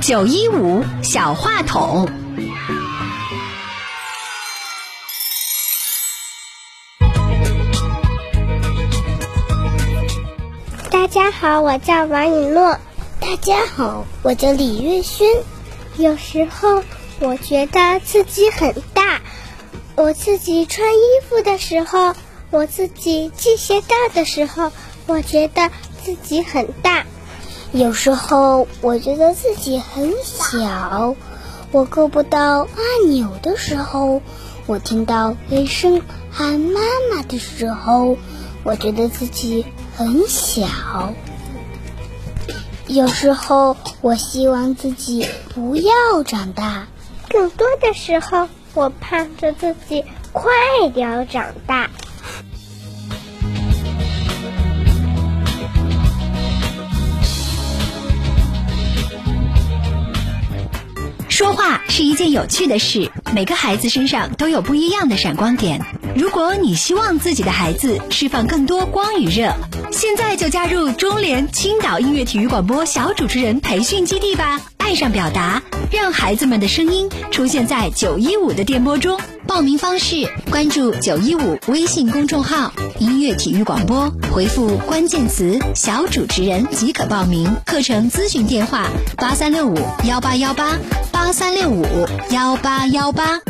九一五小话筒，大家好，我叫王以诺。大家好，我叫李月轩。有时候我觉得自己很大，我自己穿衣服的时候，我自己系鞋带的时候，我觉得自己很大。有时候我觉得自己很小，我够不到按钮的时候，我听到雷声喊妈妈的时候，我觉得自己很小。有时候我希望自己不要长大，更多的时候我盼着自己快点长大。说话是一件有趣的事，每个孩子身上都有不一样的闪光点。如果你希望自己的孩子释放更多光与热，现在就加入中联青岛音乐体育广播小主持人培训基地吧！爱上表达，让孩子们的声音出现在九一五的电波中。报名方式：关注九一五微信公众号“音乐体育广播”，回复关键词“小主持人”即可报名。课程咨询电话：八三六五幺八幺八八三六五幺八幺八。